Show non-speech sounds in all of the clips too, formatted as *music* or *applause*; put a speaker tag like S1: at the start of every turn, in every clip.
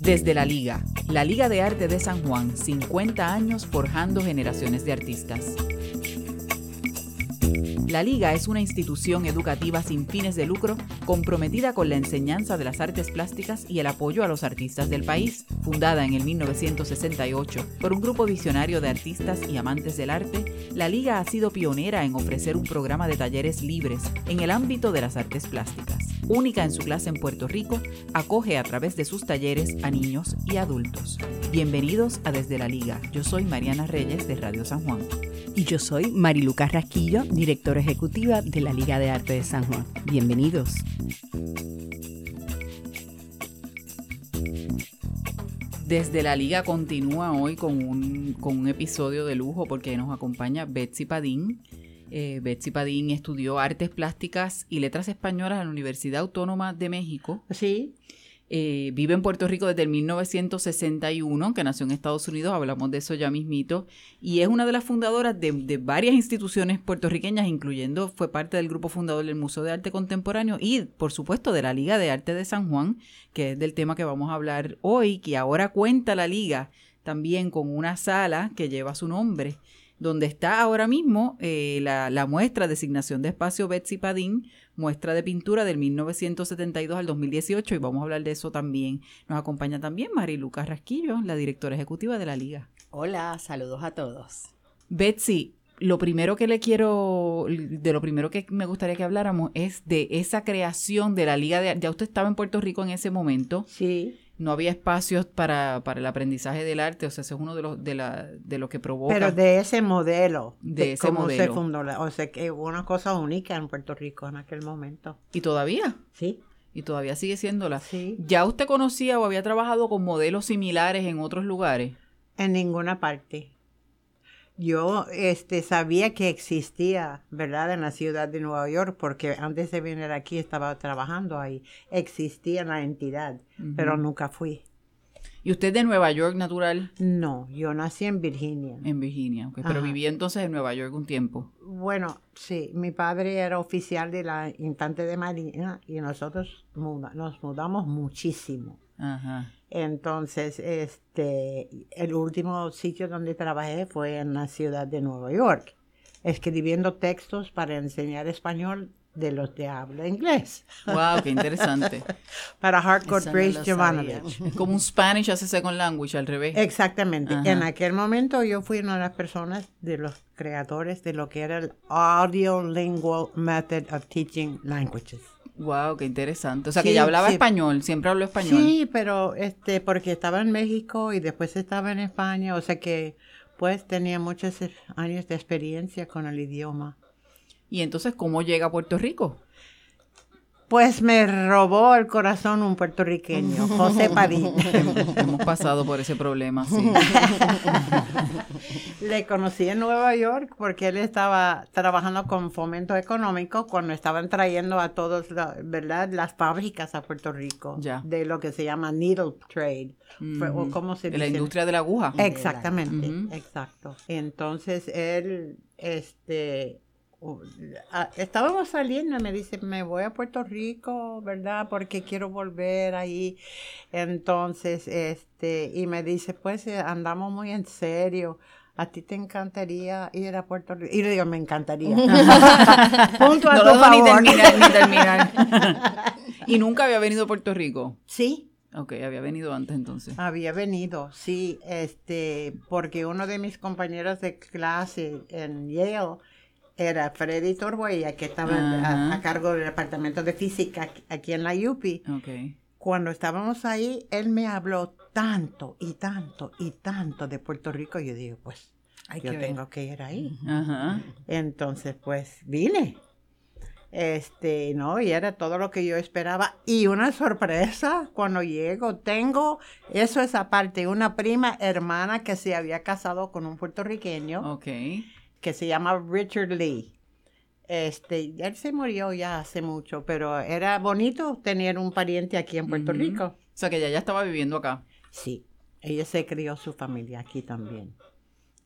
S1: Desde la Liga, la Liga de Arte de San Juan, 50 años forjando generaciones de artistas. La Liga es una institución educativa sin fines de lucro comprometida con la enseñanza de las artes plásticas y el apoyo a los artistas del país. Fundada en el 1968 por un grupo visionario de artistas y amantes del arte, la Liga ha sido pionera en ofrecer un programa de talleres libres en el ámbito de las artes plásticas. Única en su clase en Puerto Rico, acoge a través de sus talleres a niños y adultos. Bienvenidos a Desde la Liga. Yo soy Mariana Reyes de Radio San Juan.
S2: Y yo soy Mariluca Rasquillo, directora ejecutiva de la Liga de Arte de San Juan. Bienvenidos.
S1: Desde la Liga continúa hoy con un, con un episodio de lujo porque nos acompaña Betsy Padín. Eh, Betsy Padín estudió artes plásticas y letras españolas en la Universidad Autónoma de México.
S3: Sí.
S1: Eh, vive en Puerto Rico desde el 1961, que nació en Estados Unidos, hablamos de eso ya mismito, y es una de las fundadoras de, de, varias instituciones puertorriqueñas, incluyendo, fue parte del grupo fundador del Museo de Arte Contemporáneo y, por supuesto, de la Liga de Arte de San Juan, que es del tema que vamos a hablar hoy, que ahora cuenta la Liga también con una sala que lleva su nombre donde está ahora mismo eh, la, la, muestra Designación de Espacio Betsy Padín, muestra de pintura del 1972 al 2018, y vamos a hablar de eso también. Nos acompaña también Mariluca Rasquillo, la directora ejecutiva de la Liga.
S3: Hola, saludos a todos.
S1: Betsy, lo primero que le quiero, de lo primero que me gustaría que habláramos es de esa creación de la Liga de... Ya usted estaba en Puerto Rico en ese momento.
S3: Sí
S1: no había espacios para, para el aprendizaje del arte, o sea, ese es uno de los de, la, de lo que provoca.
S3: Pero de ese modelo,
S1: de, de ese
S3: cómo
S1: modelo.
S3: se fundó, o sea, que hubo una cosa única en Puerto Rico en aquel momento.
S1: ¿Y todavía?
S3: Sí.
S1: Y todavía sigue siéndola.
S3: Sí.
S1: ¿Ya usted conocía o había trabajado con modelos similares en otros lugares?
S3: En ninguna parte. Yo este, sabía que existía, ¿verdad?, en la ciudad de Nueva York, porque antes de venir aquí estaba trabajando ahí. Existía la entidad, uh -huh. pero nunca fui.
S1: ¿Y usted de Nueva York natural?
S3: No, yo nací en Virginia.
S1: En Virginia, okay. pero viví entonces en Nueva York un tiempo.
S3: Bueno, sí, mi padre era oficial de la Infante de Marina y nosotros muda nos mudamos muchísimo.
S1: Ajá.
S3: Entonces, este, el último sitio donde trabajé fue en la ciudad de Nueva York, escribiendo textos para enseñar español de los de habla inglés.
S1: Wow, qué interesante. *laughs*
S3: para Hardcore Praise Jovanovich.
S1: Es como un Spanish a second language al revés.
S3: Exactamente. Ajá. En aquel momento yo fui una de las personas de los creadores de lo que era el Audiolingual Method of Teaching Languages.
S1: Wow, qué interesante. O sea, sí, que ya hablaba sí. español, siempre habló español.
S3: Sí, pero este, porque estaba en México y después estaba en España, o sea que pues tenía muchos años de experiencia con el idioma.
S1: ¿Y entonces cómo llega a Puerto Rico?
S3: Pues me robó el corazón un puertorriqueño, José *laughs* Padín.
S1: Hemos pasado por ese problema, sí. *laughs*
S3: Le conocí en Nueva York porque él estaba trabajando con fomento económico cuando estaban trayendo a todos, ¿verdad?, las fábricas a Puerto Rico
S1: ya.
S3: de lo que se llama needle trade. O ¿Cómo se
S1: de
S3: dice?
S1: la industria de la aguja.
S3: Exactamente, exacto. Entonces él, este estábamos saliendo y me dice, me voy a Puerto Rico, ¿verdad? Porque quiero volver ahí. Entonces, este, y me dice, pues eh, andamos muy en serio. ¿A ti te encantaría ir a Puerto Rico? Y le digo, me encantaría. *laughs* *laughs* Punto a
S1: no
S3: tu
S1: lo
S3: favor.
S1: Ni terminar, ni terminar. *laughs* ¿Y nunca había venido a Puerto Rico?
S3: Sí,
S1: Ok, había venido antes entonces.
S3: Había venido, sí, este, porque uno de mis compañeros de clase en Yale era Freddy Torboya, que estaba a, a, cargo del departamento de física aquí en la UPI.
S1: Okay.
S3: Cuando estábamos ahí, él me habló tanto y tanto y tanto de Puerto Rico. Yo digo, pues,
S2: Hay
S3: yo
S2: que
S3: tengo que ir ahí.
S1: Ajá.
S3: Entonces, pues, vine. Este, no, y era todo lo que yo esperaba. Y una sorpresa cuando llego, tengo, eso es aparte, una prima hermana que se había casado con un puertorriqueño
S1: Ok.
S3: Que se llama Richard Lee. Este, él se murió ya hace mucho, pero era bonito tener un pariente aquí en Puerto. Rico.
S1: O sea, que ella ya estaba viviendo acá.
S3: Sí, ella se crió su familia aquí también.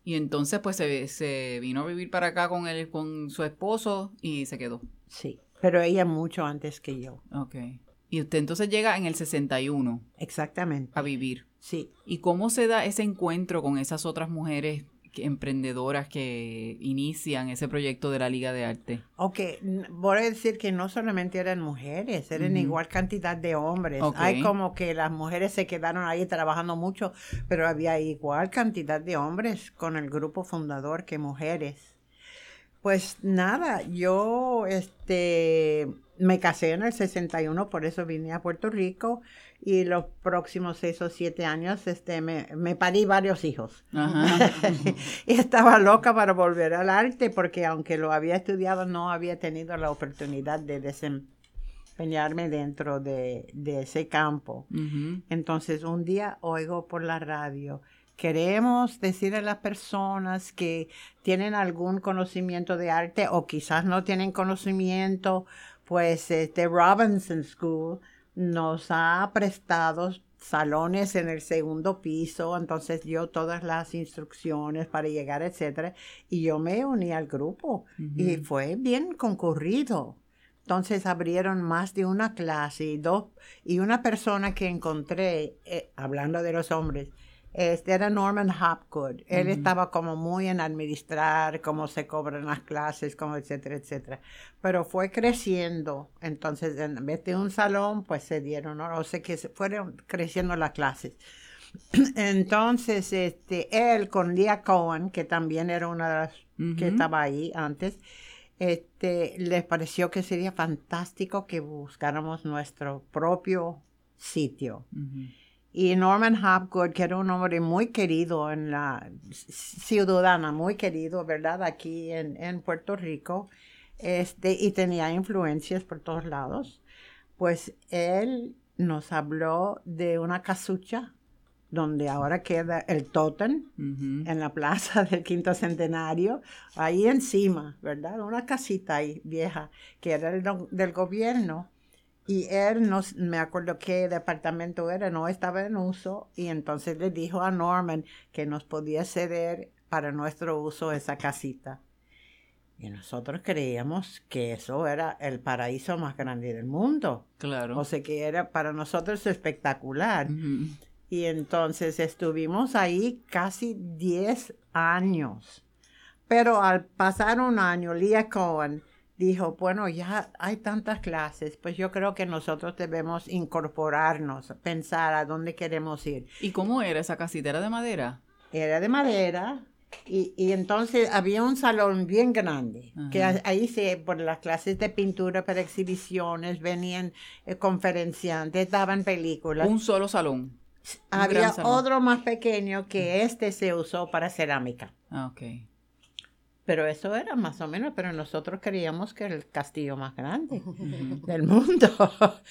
S1: Y entonces, pues, se, se vino a vivir para acá con él, con su esposo y se quedó.
S3: Sí, pero ella mucho antes que yo.
S1: Ok. Y usted entonces llega en el 61
S3: Exactamente.
S1: a vivir.
S3: Sí.
S1: ¿Y cómo se da ese encuentro con esas otras mujeres emprendedoras que inician ese proyecto de la Liga de Arte?
S3: Ok, voy a decir que no solamente eran mujeres, eran igual cantidad de hombres. Hay como que las mujeres se quedaron ahí trabajando mucho, pero había igual cantidad de hombres con el grupo fundador que mujeres. Pues nada, yo este me casé en el 61, por eso vine a Puerto Rico y los próximos seis o siete años este me, me parí varios hijos.
S1: Ajá. *laughs*
S3: y estaba loca para volver al arte porque aunque lo había estudiado no había tenido la oportunidad de desempeñarme dentro de, de ese campo. Entonces un día oigo por la radio, queremos decir a las personas que tienen algún conocimiento de arte o quizás no tienen conocimiento, pues este Robinson School nos ha prestado salones en el segundo piso, entonces dio todas las instrucciones para llegar, etcétera, y yo me uní al grupo y fue bien concurrido. Entonces abrieron más de una clase y dos y una persona que encontré eh, hablando de los hombres este era Norman Hopgood. Él estaba como muy en administrar cómo se cobran las clases, como etcétera, etcétera. Pero fue creciendo. Entonces, en vez de un salón, pues se dieron, ¿no? o sea que se fueron creciendo las clases. *clears throat* Entonces, este, él con Leah Cohen, que también era una de las que estaba ahí antes, este, les pareció que sería fantástico que buscáramos nuestro propio sitio. Y Norman Hopgood, que era un hombre muy querido en la ciudadana, muy querido, ¿verdad? Aquí en, en Puerto Rico, este, y tenía influencias por todos lados, pues él nos habló de una casucha donde ahora queda el Totem, en la plaza del quinto centenario, ahí encima, ¿verdad? Una casita ahí vieja que era el del gobierno. Y él, no, me acuerdo qué departamento era, no estaba en uso. Y entonces le dijo a Norman que nos podía ceder para nuestro uso esa casita. Y nosotros creíamos que eso era el paraíso más grande del mundo.
S1: Claro.
S3: O sea que era para nosotros espectacular. Y entonces estuvimos ahí casi 10 años. Pero al pasar un año, Leah Cohen dijo, bueno, ya hay tantas clases, pues yo creo que nosotros debemos incorporarnos, pensar a dónde queremos ir.
S1: ¿Y cómo era esa casita? ¿Era de madera?
S3: Era de madera y, y entonces había un salón bien grande, que
S1: Ajá.
S3: ahí se, por las clases de pintura para exhibiciones, venían eh, conferenciantes, daban películas.
S1: Un solo salón. un
S3: Había
S1: salón.
S3: otro más pequeño que este se usó para cerámica.
S1: Ah, ok.
S3: Pero eso era más o menos, pero nosotros creíamos que era el castillo más grande del mundo. *laughs*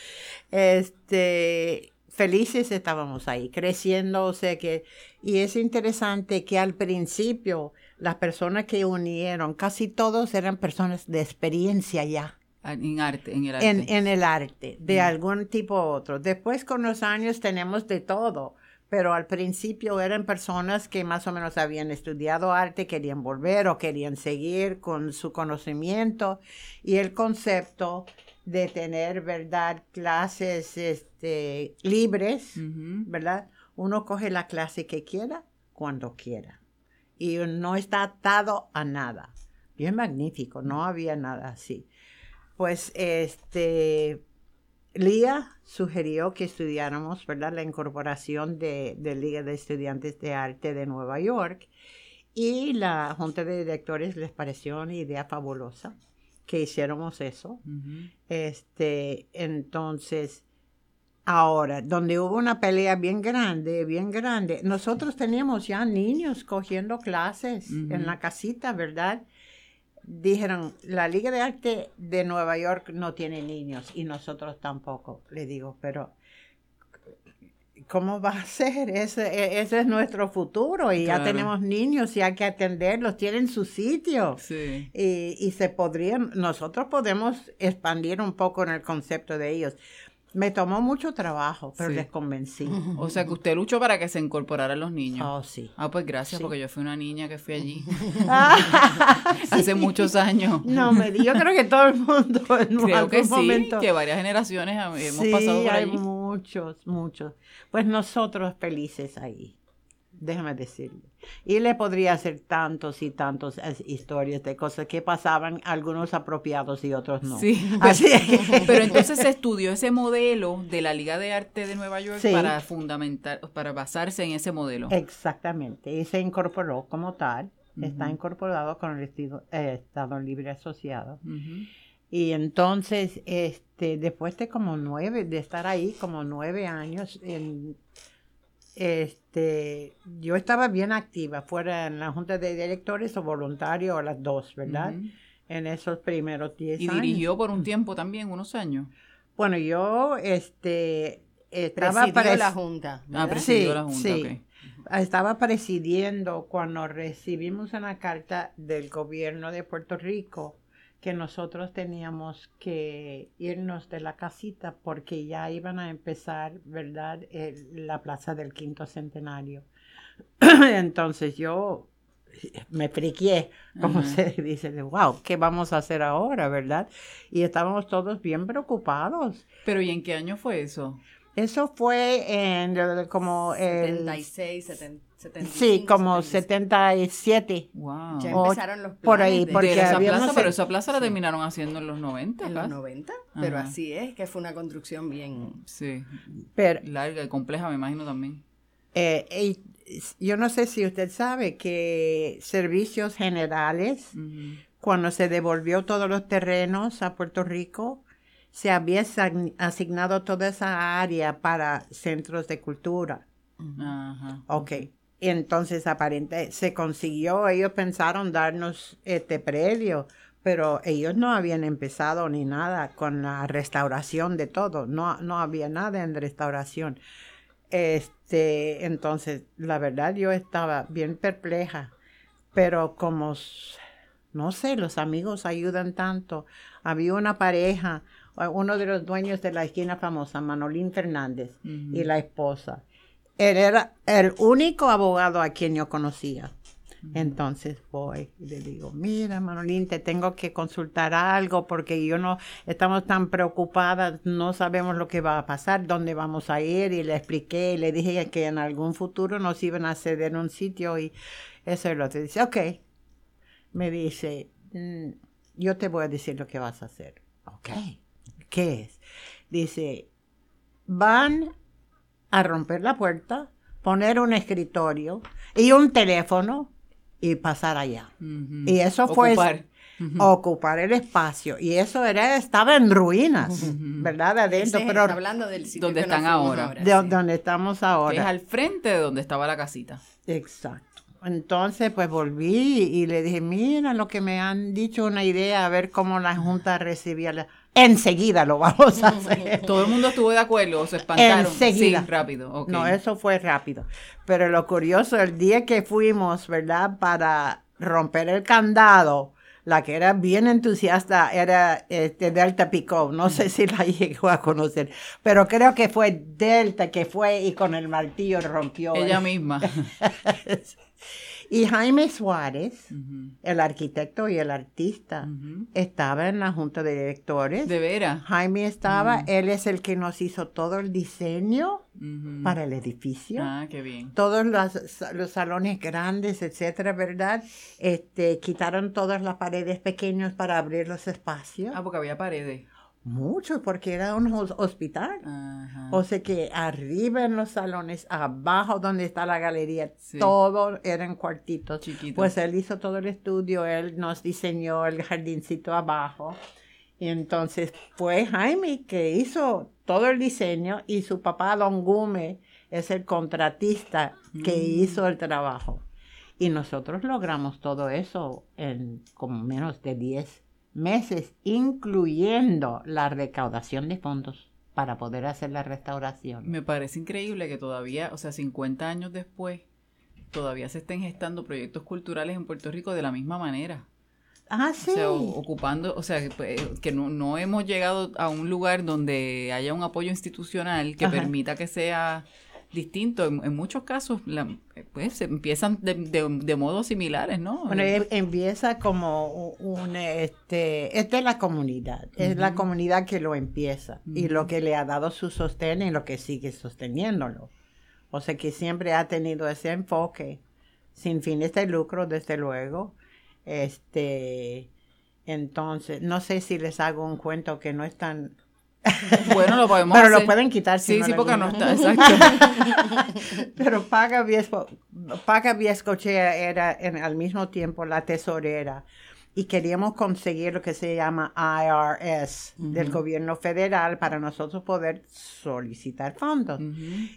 S3: Este, felices estábamos ahí, creciendo, o sea que, y es interesante que al principio las personas que unieron, casi todos eran personas de experiencia ya
S1: Ah, En arte, en el arte.
S3: en, en el arte, de
S1: Mm.
S3: algún tipo u otro. Después con los años tenemos de todo, pero al principio eran personas que más o menos habían estudiado arte, querían volver o querían seguir con su conocimiento y el concepto de tener, ¿verdad?, clases este, libres. ¿verdad? Uno coge la clase que quiera cuando quiera y no está atado a nada. Bien magnífico, no había nada así. Pues este, Lía sugirió que estudiáramos, ¿verdad?, la incorporación de, de Liga de Estudiantes de Arte de Nueva York y la Junta de Directores les pareció una idea fabulosa que hiciéramos eso. Este, entonces, ahora, donde hubo una pelea bien grande, bien grande, nosotros teníamos ya niños cogiendo clases en la casita, ¿verdad? Dijeron, la Liga de Arte de Nueva York no tiene niños y nosotros tampoco. Le digo, pero ¿cómo va a ser? Ese, e- ese es nuestro futuro y ya tenemos niños y hay que atenderlos, tienen su sitio.
S1: Sí.
S3: Y, y se podrían, nosotros podemos expandir un poco en el concepto de ellos. Me tomó mucho trabajo, pero
S1: Sí.
S3: les convencí.
S1: O sea, que usted luchó para que se incorporaran los niños.
S3: Oh, sí.
S1: Ah, pues gracias,
S3: Sí.
S1: porque yo fui una niña que fui allí *laughs* hace muchos años.
S3: No, me di- yo creo que todo el mundo *laughs* en
S1: Creo
S3: algún
S1: que sí,
S3: momento.
S1: que varias generaciones hemos
S3: sí,
S1: pasado por
S3: hay
S1: allí.
S3: muchos, muchos. Pues nosotros felices ahí, déjame decirle. Y le podría hacer tantos y tantos eh, historias de cosas que pasaban, algunos apropiados y otros no.
S1: Sí, *laughs* *laughs* pero,
S3: Así
S1: entonces se estudió ese modelo de la Liga de Arte de Nueva York
S3: Sí.
S1: para fundamentar, para basarse en ese modelo.
S3: Exactamente, y se incorporó como tal, está incorporado con el estilo- eh, Estado Libre Asociado. Y entonces, este, después de como nueve, de estar ahí como nueve años, en- este, yo estaba bien activa, fuera en la junta de directores o voluntario, o las dos, ¿verdad? En esos primeros diez
S1: Y
S3: años.
S1: dirigió por un tiempo también, unos años.
S3: Bueno, yo, este, estaba
S4: Presidió la junta.
S1: Ah, presidió
S3: Sí,
S1: la Junta,
S3: sí. estaba presidiendo cuando recibimos una carta del gobierno de Puerto Rico que nosotros teníamos que irnos de la casita porque ya iban a empezar, ¿verdad?, el- la plaza del quinto centenario. *clears throat* Entonces yo me friqué, como se dice, de, wow, ¿qué vamos a hacer ahora, verdad? Y estábamos todos bien preocupados.
S1: Pero ¿y en qué año fue eso?
S3: Eso fue en como el...
S4: 76, 70, 75.
S3: Sí, como
S4: 76.
S3: 77.
S1: Wow.
S4: Ya empezaron los
S3: por ahí,
S4: planes
S3: porque
S1: de esa plaza, pero esa plaza la
S4: Sí.
S1: terminaron haciendo en los 90,
S4: en los
S1: ¿verdad?
S4: 90, pero así es, que fue una construcción bien...
S1: Sí,
S3: Pero
S1: larga y compleja, me imagino también.
S3: eh, yo no sé si usted sabe que servicios generales, cuando se devolvió todos los terrenos a Puerto Rico, se había asign- asignado toda esa área para centros de cultura.
S1: Ajá.
S3: Ok. Entonces aparente se consiguió, ellos pensaron darnos este predio, pero ellos no habían empezado ni nada con la restauración de todo, no, no había nada en restauración. Este, entonces, la verdad yo estaba bien perpleja, pero como, no sé, los amigos ayudan tanto. Había una pareja, uno de los dueños de la esquina famosa, Manolín Fernández, y la esposa. Él era el único abogado a quien yo conocía. Entonces voy y le digo, mira Manolín, te tengo que consultar algo porque yo no, estamos tan preocupadas, no sabemos lo que va a pasar, dónde vamos a ir y le expliqué y le dije que en algún futuro nos iban a ceder un sitio y eso es lo que dice, ok, me dice, "Mm, yo te voy a decir lo que vas a hacer. Ok, ¿qué es? Dice, van a romper la puerta, poner un escritorio y un teléfono y pasar allá. Y eso fue
S1: Ocupar.
S3: El espacio. Y eso era, estaba en ruinas. ¿verdad? Adentro, pero
S4: hablando del sitio
S1: ¿Dónde
S4: que nos
S1: están
S4: fuimos
S1: ahora?
S3: de
S4: sí.
S3: donde estamos
S1: Que es
S3: ahora.
S1: al frente de donde estaba la casita.
S3: Exacto. Entonces, pues volví y le dije, mira lo que me han dicho, una idea, a ver cómo la Junta recibía. La... Enseguida lo vamos a hacer.
S1: Todo el mundo estuvo de acuerdo se espantaron.
S3: Enseguida.
S1: Sí, rápido.
S3: No, eso fue rápido. Pero lo curioso, el día que fuimos, ¿verdad? Para romper el candado, la que era bien entusiasta era este, Delta Picot. No sé si la *laughs* llegó a conocer, pero creo que fue Delta que fue y con el martillo rompió.
S1: Ella misma. *laughs*
S3: y Jaime Suárez, el arquitecto y el artista, estaba en la junta de directores.
S1: De veras.
S3: Jaime estaba, él es el que nos hizo todo el diseño para el edificio.
S1: Ah, qué bien.
S3: Todos los, los salones grandes, etcétera, ¿verdad? Este, quitaron todas las paredes pequeñas para abrir los espacios.
S1: Ah, porque había paredes.
S3: Muchos, porque era un hos- hospital.
S1: Ajá.
S3: O sea que arriba en los salones, abajo donde está la galería,
S1: Sí.
S3: todo eran cuartitos.
S1: Chiquito.
S3: Pues él hizo todo el estudio, él nos diseñó el jardincito abajo. Y entonces fue Jaime que hizo todo el diseño y su papá, Don Gume, es el contratista que
S1: Mm.
S3: hizo el trabajo. Y nosotros logramos todo eso en como menos de 10 meses, incluyendo la recaudación de fondos para poder hacer la restauración.
S1: Me parece increíble que todavía, o sea, 50 años después, todavía se estén gestando proyectos culturales en Puerto Rico de la misma manera.
S3: Ah, sí.
S1: O sea, ocupando, o sea, que, pues, que no, no hemos llegado a un lugar donde haya un apoyo institucional que
S3: Ajá.
S1: permita que sea distinto. En, en muchos casos, la- pues se empiezan de, de, de modos similares, ¿no?
S3: Bueno, em- empieza como un, este, es de la comunidad, es la comunidad que lo empieza y lo que le ha dado su sostén y lo que sigue sosteniéndolo. O sea que siempre ha tenido ese enfoque, sin fines de lucro, desde luego. Este, entonces, no sé si les hago un cuento que no es tan...
S1: bueno, lo podemos
S3: Pero lo
S1: hacer.
S3: pueden quitar si
S1: Sí,
S3: no
S1: sí, porque no está, *laughs* exacto.
S3: Pero Paga Viesco, Paga Viescochea era en, al mismo tiempo la tesorera y queríamos conseguir lo que se llama IRS del gobierno federal para nosotros poder solicitar fondos.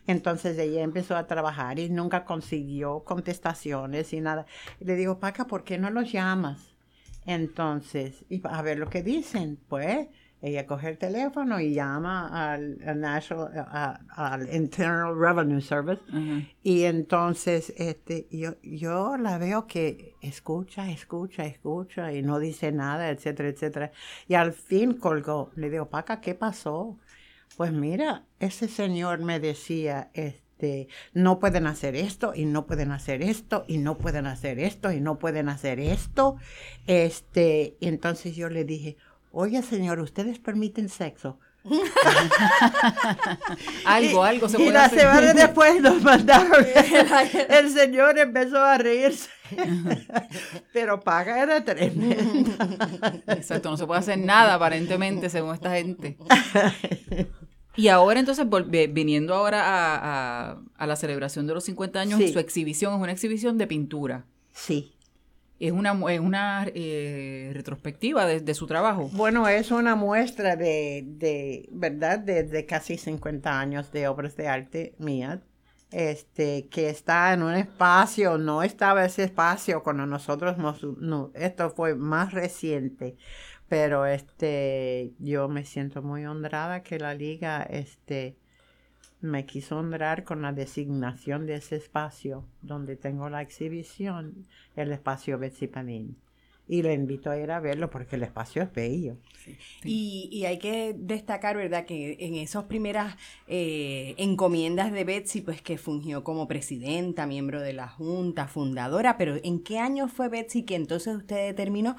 S3: Entonces ella empezó a trabajar y nunca consiguió contestaciones y nada. Y le digo, Paca, ¿por qué no los llamas? Entonces, y a ver lo que dicen. Pues ella coge el teléfono y llama al, al National, a- al Internal Revenue Service.
S1: Ajá.
S3: Y entonces, este, yo, yo la veo que escucha, escucha, escucha y no dice nada, etcétera, etcétera. Y al fin colgó. Le digo, Paca, ¿qué pasó? Pues mira, ese señor me decía, este, no pueden hacer esto y no pueden hacer esto y no pueden hacer esto y no pueden hacer esto. Este, y entonces yo le dije, oye señor, ¿ustedes permiten sexo? *laughs*
S1: Algo, algo se
S3: y
S1: puede
S3: la
S1: hacer.
S3: semana después nos mandaron. *laughs* *laughs* El señor empezó a reírse. Pero paga era tremenda.
S1: Exacto, no se puede hacer nada aparentemente según esta gente. Y ahora entonces, viniendo ahora a, a- a la celebración de los 50 años,
S3: Sí.
S1: su exhibición es una exhibición de pintura.
S3: Sí.
S1: Es una, es una eh, retrospectiva de, su trabajo.
S3: Bueno, es una muestra de, de ¿verdad? De, casi 50 años de obras de arte mías, este, que está en un espacio, no estaba ese espacio cuando nosotros nos, no, esto fue más reciente, pero este, yo me siento muy honrada que la liga, este, me quiso honrar con la designación de ese espacio donde tengo la exhibición, el espacio Betsy Panin. Y lo invito a ir a verlo porque el espacio es bello.
S4: Y, y hay que destacar, ¿verdad?, que en esas primeras eh, encomiendas de Betsy, pues que fungió como presidenta, miembro de la Junta, fundadora, pero ¿en qué año fue Betsy que entonces usted determinó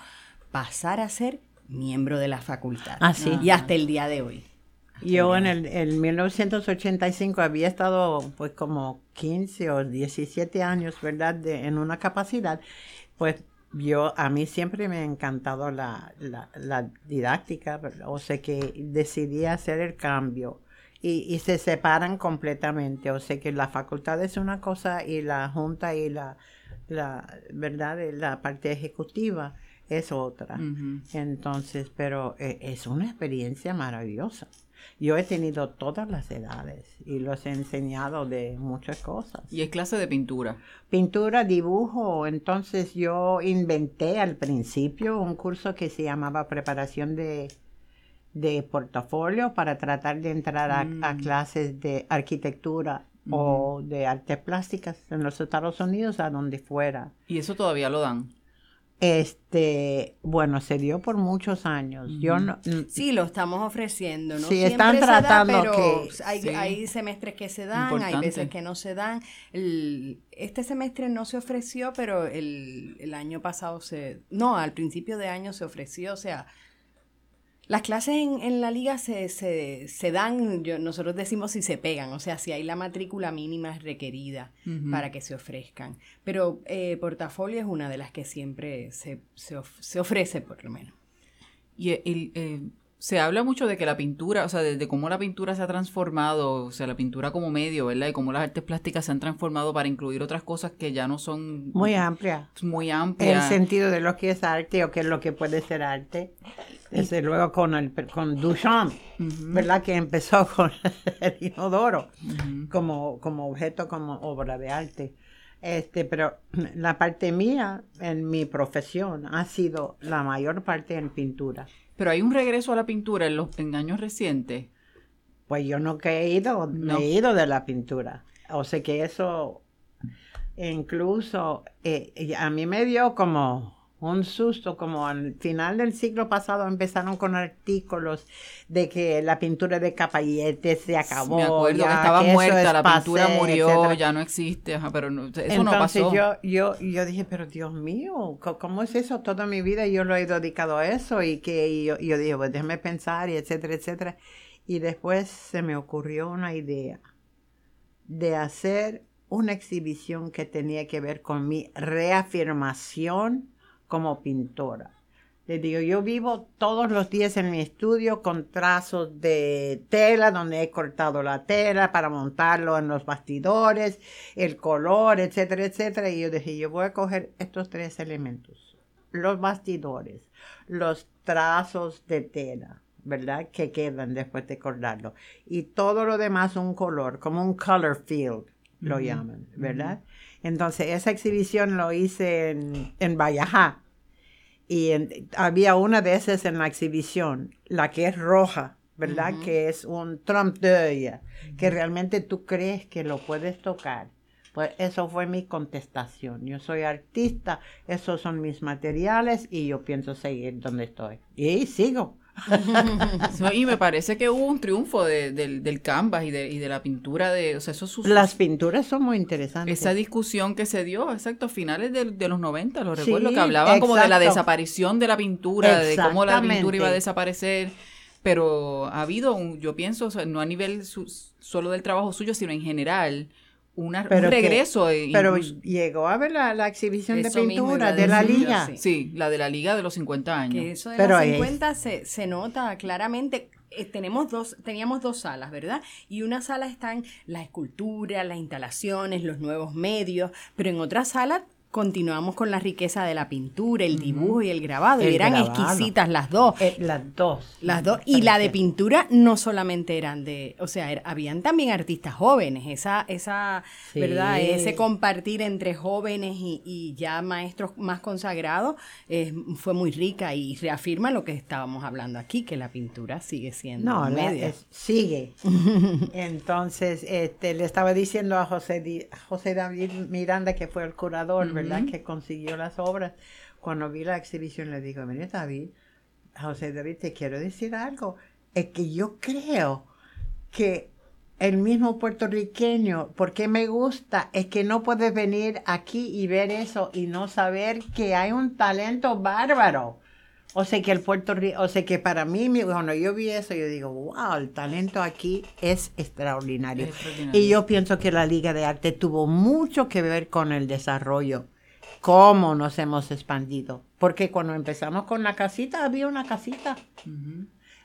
S4: pasar a ser miembro de la facultad?
S3: Ah, sí.
S4: Y hasta el día de hoy.
S3: Yo en el en 1985 había estado pues como 15 o 17 años, ¿verdad? De, en una capacidad. Pues yo, a mí siempre me ha encantado la, la, la didáctica, ¿verdad? o sea que decidí hacer el cambio. Y, y se separan completamente, o sea que la facultad es una cosa y la junta y la, la ¿verdad? La parte ejecutiva es otra. Entonces, pero eh, es una experiencia maravillosa. Yo he tenido todas las edades y los he enseñado de muchas cosas.
S1: Y es clase de pintura.
S3: Pintura, dibujo, entonces yo inventé al principio un curso que se llamaba preparación de, de portafolio para tratar de entrar a, a
S1: Mm.
S3: clases de arquitectura o de artes plásticas en los Estados Unidos, a donde fuera.
S1: Y eso todavía lo dan.
S3: Este, bueno, se dio por muchos años. Yo no,
S4: Sí, lo estamos ofreciendo, ¿no?
S3: Sí,
S4: Siempre
S3: están
S4: se da,
S3: tratando
S4: pero
S3: que-
S4: hay,
S1: Sí.
S4: hay semestres que se dan, hay veces que no se dan. El- este semestre no se ofreció, pero el, el año pasado se... No, al principio de año se ofreció, o sea... Las clases en, en la liga se, se, se dan, yo- nosotros decimos si se pegan, o sea, si hay la matrícula mínima requerida para que se ofrezcan. Pero eh, portafolio es una de las que siempre se, se, of- se ofrece, por lo menos.
S1: Y el- el, eh, se habla mucho de que la pintura, o sea, de, de cómo la pintura se ha transformado, o sea, la pintura como medio, ¿verdad? Y cómo las artes plásticas se han transformado para incluir otras cosas que ya no son
S3: muy amplia.
S1: muy
S3: El
S1: amplias.
S3: sentido de lo que es arte o qué es lo que puede ser arte. Desde luego con el con Duchamp, ¿verdad? Que empezó *laughs* con el inodoro
S1: ujú.
S3: como, como objeto, como obra de arte. Este, pero *clears throat* la parte mía en mi profesión ha sido la mayor parte en pintura.
S1: Pero hay un regreso a la pintura en los en años recientes.
S3: Pues yo nunca he ido, me
S1: No.
S3: he ido de la pintura. O sea que eso, incluso, eh, a mí me dio como, un susto, como al final del siglo pasado empezaron con artículos de que la pintura de Capallete se acabó.
S1: Me acuerdo
S3: ya,
S1: que estaba muerta,
S3: es
S1: la pintura murió,
S3: etcétera.
S1: ya no existe, ajá, pero no, eso
S3: Entonces
S1: no pasó.
S3: yo, yo, yo dije, pero Dios mío, ¿cómo es eso? Toda mi vida yo lo he dedicado a eso y que y yo, y yo dije, pues déjame pensar y etcétera, etcétera. Y después se me ocurrió una idea de hacer una exhibición que tenía que ver con mi reafirmación como pintora. Les digo, yo vivo todos los días en mi estudio con trazos de tela, donde he cortado la tela para montarlo en los bastidores, el color, etcétera, etcétera. Y yo dije, yo voy a coger estos tres elementos, los bastidores, los trazos de tela, ¿verdad? Que quedan después de cortarlo. Y todo lo demás un color, como un color field, lo llaman, ¿verdad? Entonces, esa exhibición lo hice en, en Vallajá. Y en- había una de esas en la exhibición, la que es roja, ¿verdad? Que es un trompe que realmente tú crees que lo puedes tocar. Pues eso fue mi contestación. Yo soy artista, esos son mis materiales y yo pienso seguir donde estoy. Y sigo.
S1: Y me parece que hubo un triunfo de- del, del canvas y de, y de la pintura de, o sea, eso sus-
S3: Las pinturas son muy interesantes.
S1: esa discusión que se dio, exacto, a finales de, de los 90, lo
S3: Sí,
S1: recuerdo, que hablaban como de la desaparición de la pintura, de cómo la pintura iba a desaparecer, pero ha habido, un, yo pienso, o sea, no a nivel su- solo del trabajo suyo, sino en general, una, un
S3: Pero que-
S1: regreso. e
S3: Pero llegó a ver la, la exhibición de pintura de la
S4: decir
S3: liga.
S4: sí.
S1: sí, la de la Liga de los 50 años.
S4: Que eso de
S3: Pero
S4: los
S3: es-
S4: 50 se, se nota claramente. Eh, tenemos dos, teníamos dos salas, ¿verdad? Y una sala están la escultura, las instalaciones, los nuevos medios, pero en otra sala continuamos con la riqueza de la pintura, el dibujo y el grabado.
S3: El
S4: y eran
S3: grabado.
S4: exquisitas las dos.
S3: Eh, las dos.
S4: Las dos. Y la de pintura no solamente eran de, o sea, era- habían también artistas jóvenes. Esa, esa,
S3: Sí.
S4: ¿verdad? Ese compartir entre jóvenes y, y ya maestros más consagrados eh, fue muy rica y reafirma lo que estábamos hablando aquí, que la pintura sigue siendo
S3: No, la-
S4: medio.
S3: es- sigue. *laughs* Entonces, este, le estaba diciendo a José, José David Miranda, que fue el curador, ¿verdad? Que consiguió las obras. Cuando vi la exhibición, le digo, mire David, José David, te quiero decir algo. Es que yo creo que el mismo puertorriqueño, porque me gusta, es que no puedes venir aquí y ver eso y no saber que hay un talento bárbaro. O sea que el Puerto Rico, o sea que para mí, cuando yo vi eso, yo digo, wow, el talento aquí es extraordinario.
S1: Es extraordinario.
S3: Y yo pienso que la Liga de Arte tuvo mucho que ver con el desarrollo, cómo nos hemos expandido. Porque cuando empezamos con la casita, había una casita.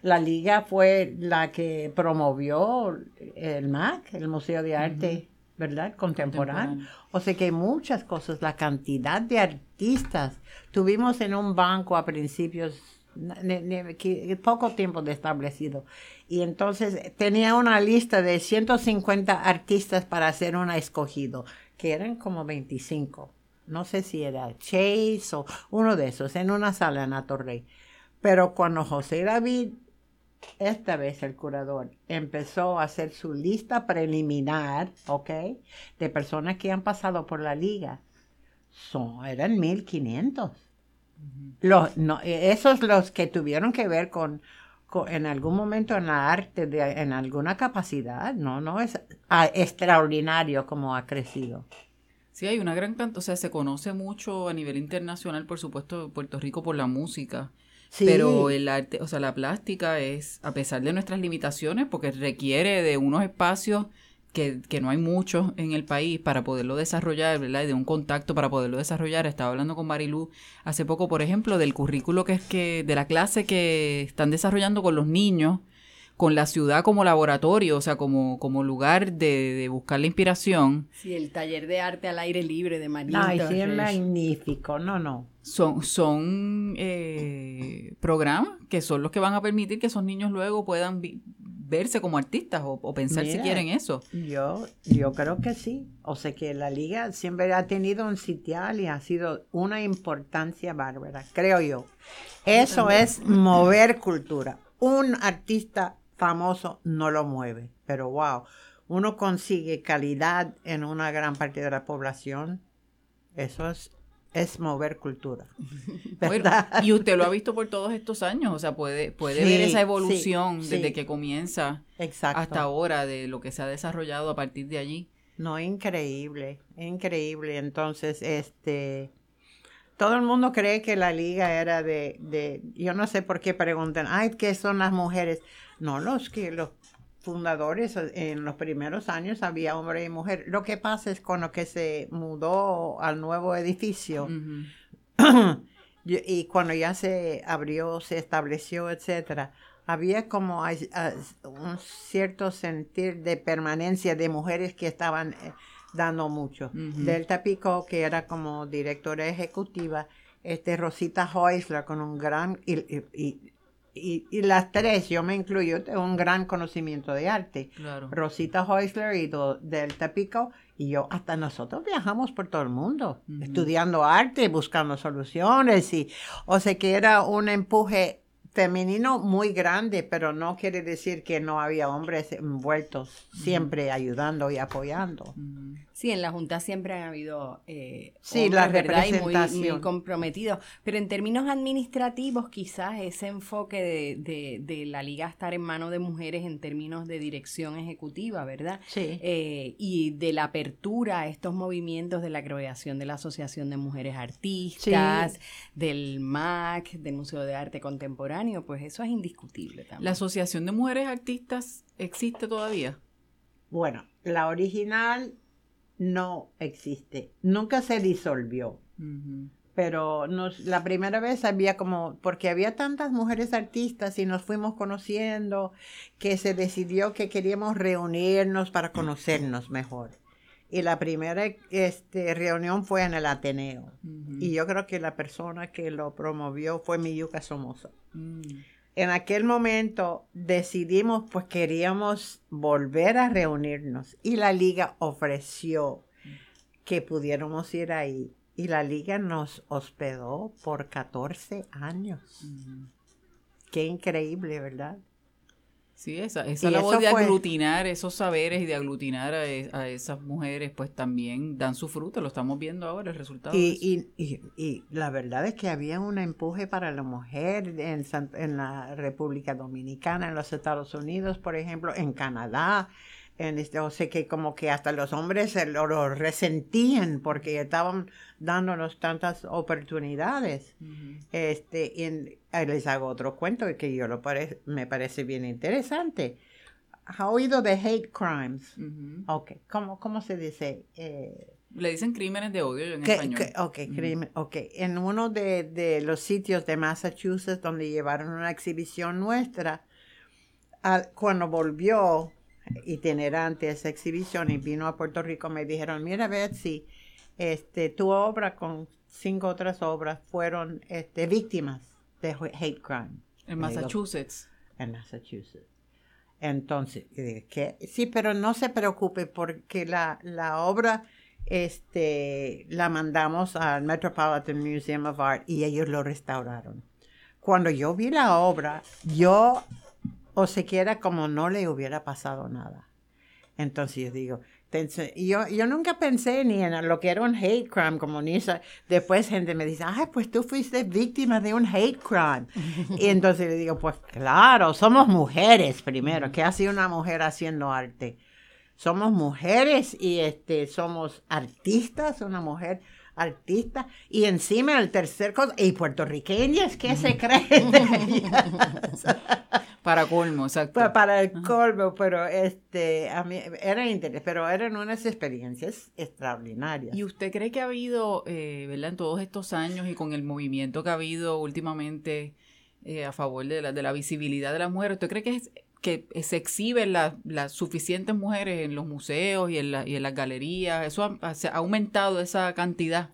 S3: La liga fue la que promovió el MAC, el Museo de Arte, ¿verdad? Contemporáneo.
S1: Contemporáneo.
S3: O sea que hay muchas cosas, la cantidad de artistas. Tuvimos en un banco a principios, ne- ne- que- poco tiempo de establecido. Y entonces tenía una lista de 150 artistas para hacer un escogido, que eran como 25. No sé si era Chase o uno de esos, en una sala en Atorrey. Pero cuando José David, esta vez el curador, empezó a hacer su lista preliminar, ¿ok? De personas que han pasado por la liga, son, eran 1500. Los, no, esos los que tuvieron que ver con, con- en algún momento en la arte, de, en alguna capacidad, no, no es ah, extraordinario como ha crecido.
S1: Sí, hay una gran cantidad, o sea, se conoce mucho a nivel internacional, por supuesto, Puerto Rico por la música.
S3: Sí.
S1: Pero el arte, o sea, la plástica es, a pesar de nuestras limitaciones, porque requiere de unos espacios que, que no hay muchos en el país para poderlo desarrollar, ¿verdad? Y de un contacto para poderlo desarrollar. Estaba hablando con Marilú hace poco, por ejemplo, del currículo que es que, de la clase que están desarrollando con los niños, con la ciudad como laboratorio, o sea, como, como lugar de, de buscar la inspiración.
S4: Sí, el taller de arte al aire libre de María.
S3: Ay, sí, es magnífico, no, no.
S1: son, son eh, programas que son los que van a permitir que esos niños luego puedan verse como artistas o, o pensar si quieren eso.
S3: Yo, yo creo que sí. O sea que la liga siempre ha tenido un sitial y ha sido una importancia bárbara, creo yo. Eso es mover cultura. Un artista famoso no lo mueve, pero wow, uno consigue calidad en una gran parte de la población. Eso es es mover cultura. *laughs*
S1: Bueno, y usted lo ha visto por todos estos años, o sea, puede, puede
S3: Sí,
S1: ver esa evolución
S3: sí.
S1: desde que comienza
S3: Exacto.
S1: hasta ahora, de lo que se ha desarrollado a partir de allí.
S3: No, increíble, increíble. Entonces, este, todo el mundo cree que la liga era de, de, yo no sé por qué preguntan, ay, ¿qué son las mujeres? No, los que los fundadores en los primeros años había hombre y mujer. Lo que pasa es con lo que se mudó al nuevo edificio *clears throat* y y cuando ya se abrió, se estableció, etcétera, había como un cierto sentir de permanencia de mujeres que estaban eh, dando mucho.
S1: Ujú.
S3: Delta Pico, que era como directora ejecutiva, este Rosita Heusler con un gran y, y- y- y- las tres, yo me incluyo, tengo un gran conocimiento de arte.
S1: Claro.
S3: Rosita Heusler y do- Delta Pico, y yo, hasta nosotros viajamos por todo el mundo, estudiando arte, buscando soluciones, y, o sea que era un empuje femenino muy grande, pero no quiere decir que no había hombres envueltos, siempre ayudando y apoyando.
S4: Sí, en la Junta siempre han habido eh,
S3: Sí,
S4: hombres,
S3: la
S4: ¿verdad? Y muy, muy comprometidos. Pero en términos administrativos, quizás ese enfoque de, de, de la liga estar en manos de mujeres en términos de dirección ejecutiva, ¿verdad?
S3: Sí.
S4: Eh, y de la apertura a estos movimientos de la creación de la Asociación de Mujeres Artistas, del MAC, del Museo de Arte Contemporáneo, pues eso es indiscutible también.
S1: ¿La Asociación de Mujeres Artistas existe todavía?
S3: Bueno, la original no existe, nunca se disolvió. Pero nos, la primera vez había como, porque había tantas mujeres artistas y nos fuimos conociendo, que se decidió que queríamos reunirnos para conocernos mejor. Y la primera este, reunión fue en el Ateneo. Y yo creo que la persona que lo promovió fue Miyuka Somoza.
S1: Mm.
S3: En aquel momento decidimos, pues queríamos volver a reunirnos y la liga ofreció que pudiéramos ir ahí. Y la liga nos hospedó por 14 años. Qué increíble, ¿verdad?
S1: Sí, esa, esa
S3: Y
S1: labor de
S3: fue-
S1: aglutinar esos saberes y de aglutinar a, a esas mujeres, pues también dan su fruto, lo estamos viendo ahora, el resultado.
S3: Y, y, y, y la verdad es que había un empuje para la mujer en, en la República Dominicana, en los Estados Unidos, por ejemplo, en Canadá. En este, o sea que como que hasta los hombres lo, lo resentían porque estaban dándonos tantas oportunidades.
S1: Ujú.
S3: Este, y les hago otro cuento que yo lo pare- me parece bien interesante. ¿Ha oído de hate crimes?
S1: Ujú.
S3: Ok, ¿cómo, cómo se dice? Eh,
S1: Le dicen crímenes de odio en
S3: que-
S1: español.
S3: que- ok,
S1: Ujú.
S3: crimen, ok. En uno de, de los sitios de Massachusetts donde llevaron una exhibición nuestra, al- cuando volvió itinerante esa exhibición y vino a Puerto Rico, me dijeron, mira Betsy, este, tu obra con cinco otras obras fueron este, víctimas de hate crime
S1: en
S3: digo,
S1: Massachusetts.
S3: en Massachusetts. Entonces, ¿qué? Sí, pero no se preocupe porque la, la obra este, la mandamos al Metropolitan Museum of Art y ellos lo restauraron. Cuando yo vi la obra, yo, o siquiera como no le hubiera pasado nada. Entonces yo digo, yo, yo nunca pensé ni en lo que era un hate crime, como ni esa- Después gente me dice, ay, pues tú fuiste víctima de un hate crime. *laughs* y entonces le digo, pues claro, somos mujeres primero. ¿Qué hace una mujer haciendo arte? Somos mujeres y este, somos artistas, una mujer artista. Y encima el tercer cosa, y puertorriqueñas, ¿qué se creen de *laughs* ellas? *laughs*
S1: Para colmo, exacto.
S3: Pa- para el colmo, pero este, a mí era interés, pero eran unas experiencias extraordinarias.
S1: ¿Y usted cree que ha habido, eh, ¿verdad? En todos estos años y con el movimiento que ha habido últimamente eh, a favor de la, de la visibilidad de las mujeres, ¿usted cree que, es- que se exhiben la- las suficientes mujeres en los museos y en, la- y en las galerías? ¿Eso ha aumentado esa cantidad?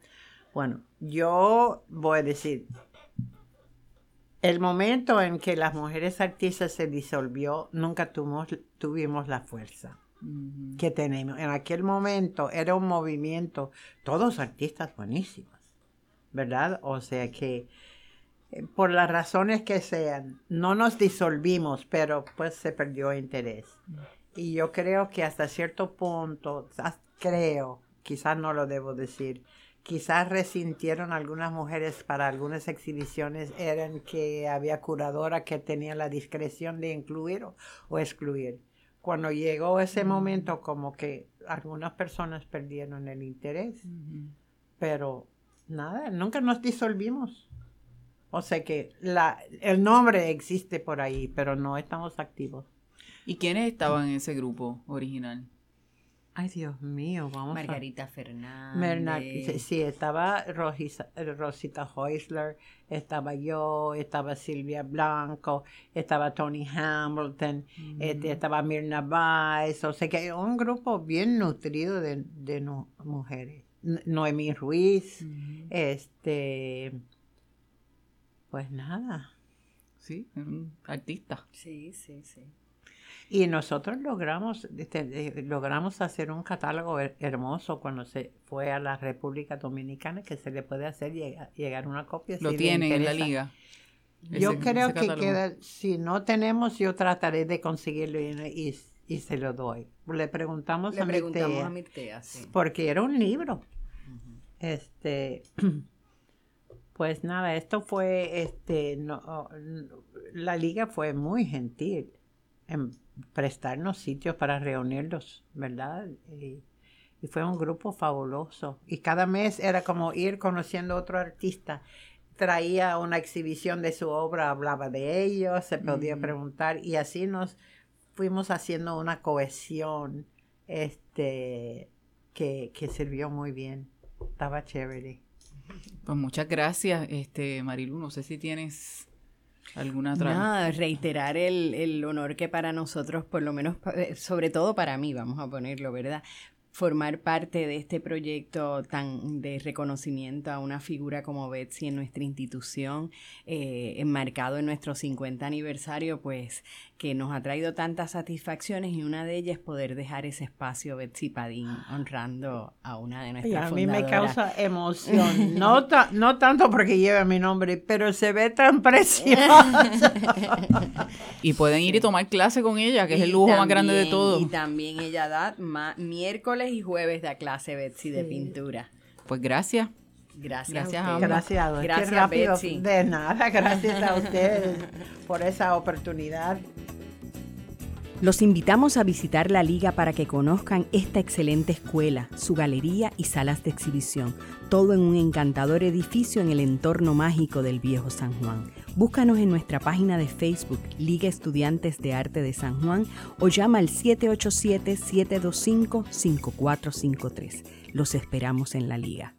S3: Bueno, yo voy a decir, el momento en que las mujeres artistas se disolvió, nunca tuvimos, tuvimos la fuerza que tenemos. En aquel momento era un movimiento, todos artistas buenísimos, ¿verdad? O sea que eh, por las razones que sean, no nos disolvimos, pero pues se perdió interés. Y yo creo que hasta cierto punto, creo, quizás no lo debo decir, quizás resintieron algunas mujeres para algunas exhibiciones eran que había curadoras que tenían la discreción de incluir o, excluir. Cuando llegó ese
S1: Mm.
S3: momento, como que algunas personas perdieron el interés, pero nada, nunca nos disolvimos. O sea que la, el nombre existe por ahí, pero no estamos activos.
S1: ¿Y quiénes estaban en ese grupo original?
S3: Ay, Dios mío, vamos
S4: Margarita
S3: a...
S4: Fernández.
S3: Merna- sí, sí, estaba Rosita, Rosita Heusler, estaba yo, estaba Silvia Blanco, estaba Tony Hamilton, este, estaba Mirna Baez, o sea que un grupo bien nutrido de, de mujeres. Noemí Ruiz, este, pues nada.
S1: Sí, un artista.
S4: Sí, sí, sí.
S3: Y nosotros logramos, este, eh, logramos hacer un catálogo her- hermoso cuando se fue a la República Dominicana que se le puede hacer llega- llegar una copia.
S1: Lo
S3: si
S1: tienen en la liga.
S3: Yo
S1: ese-
S3: creo
S1: ese
S3: que queda, si no tenemos, yo trataré de conseguirlo y, y- y se lo doy. Le preguntamos
S4: Le
S3: a
S4: preguntamos
S3: Mirtea,
S4: a Mirtea, sí.
S3: porque era un libro. Este, *clears throat* pues nada, esto fue, este, no, la liga fue muy gentil en prestarnos sitios para reunirlos, ¿verdad? Y, y fue un grupo fabuloso. Y cada mes era como ir conociendo otro artista. Traía una exhibición de su obra, hablaba de ellos, se podía
S1: Mm.
S3: preguntar y así nos fuimos haciendo una cohesión este, que, que sirvió muy bien. Estaba chévere.
S1: Pues muchas gracias, este Marilu. No sé si tienes alguna otra.
S4: Nada, reiterar el, el honor que para nosotros, por lo menos, eh, sobre todo para mí, vamos a ponerlo, ¿verdad? Formar parte de este proyecto tan de reconocimiento a una figura como Betsy en nuestra institución, eh, enmarcado en nuestro 50 aniversario, pues que nos ha traído tantas satisfacciones y una de ellas es poder dejar ese espacio Betsy Padín honrando a una de
S3: Y
S4: nuestras
S3: a mí me causa emoción, no, ta- no tanto porque lleva mi nombre, pero se ve tan *laughs* preciosa.
S1: Y pueden ir y tomar clase con ella, que es el
S4: Y
S1: lujo más grande de todo.
S4: Y también ella da ma- miércoles y jueves da clase Betsy de pintura.
S1: Pues gracias.
S4: Gracias,
S1: Gracias
S4: a
S1: a
S4: ustedes.
S3: Gracias, Qué
S4: Gracias,
S3: rápido.
S4: Betsy.
S3: De nada, *laughs* gracias a ustedes por esa oportunidad.
S2: Los invitamos a visitar la liga para que conozcan esta excelente escuela, su galería y salas de exhibición, todo en un encantador edificio en el entorno mágico del viejo San Juan. Búscanos en nuestra página de Facebook, Liga Estudiantes de Arte de San Juan, o llama al 787-725-5453. Los esperamos en la liga.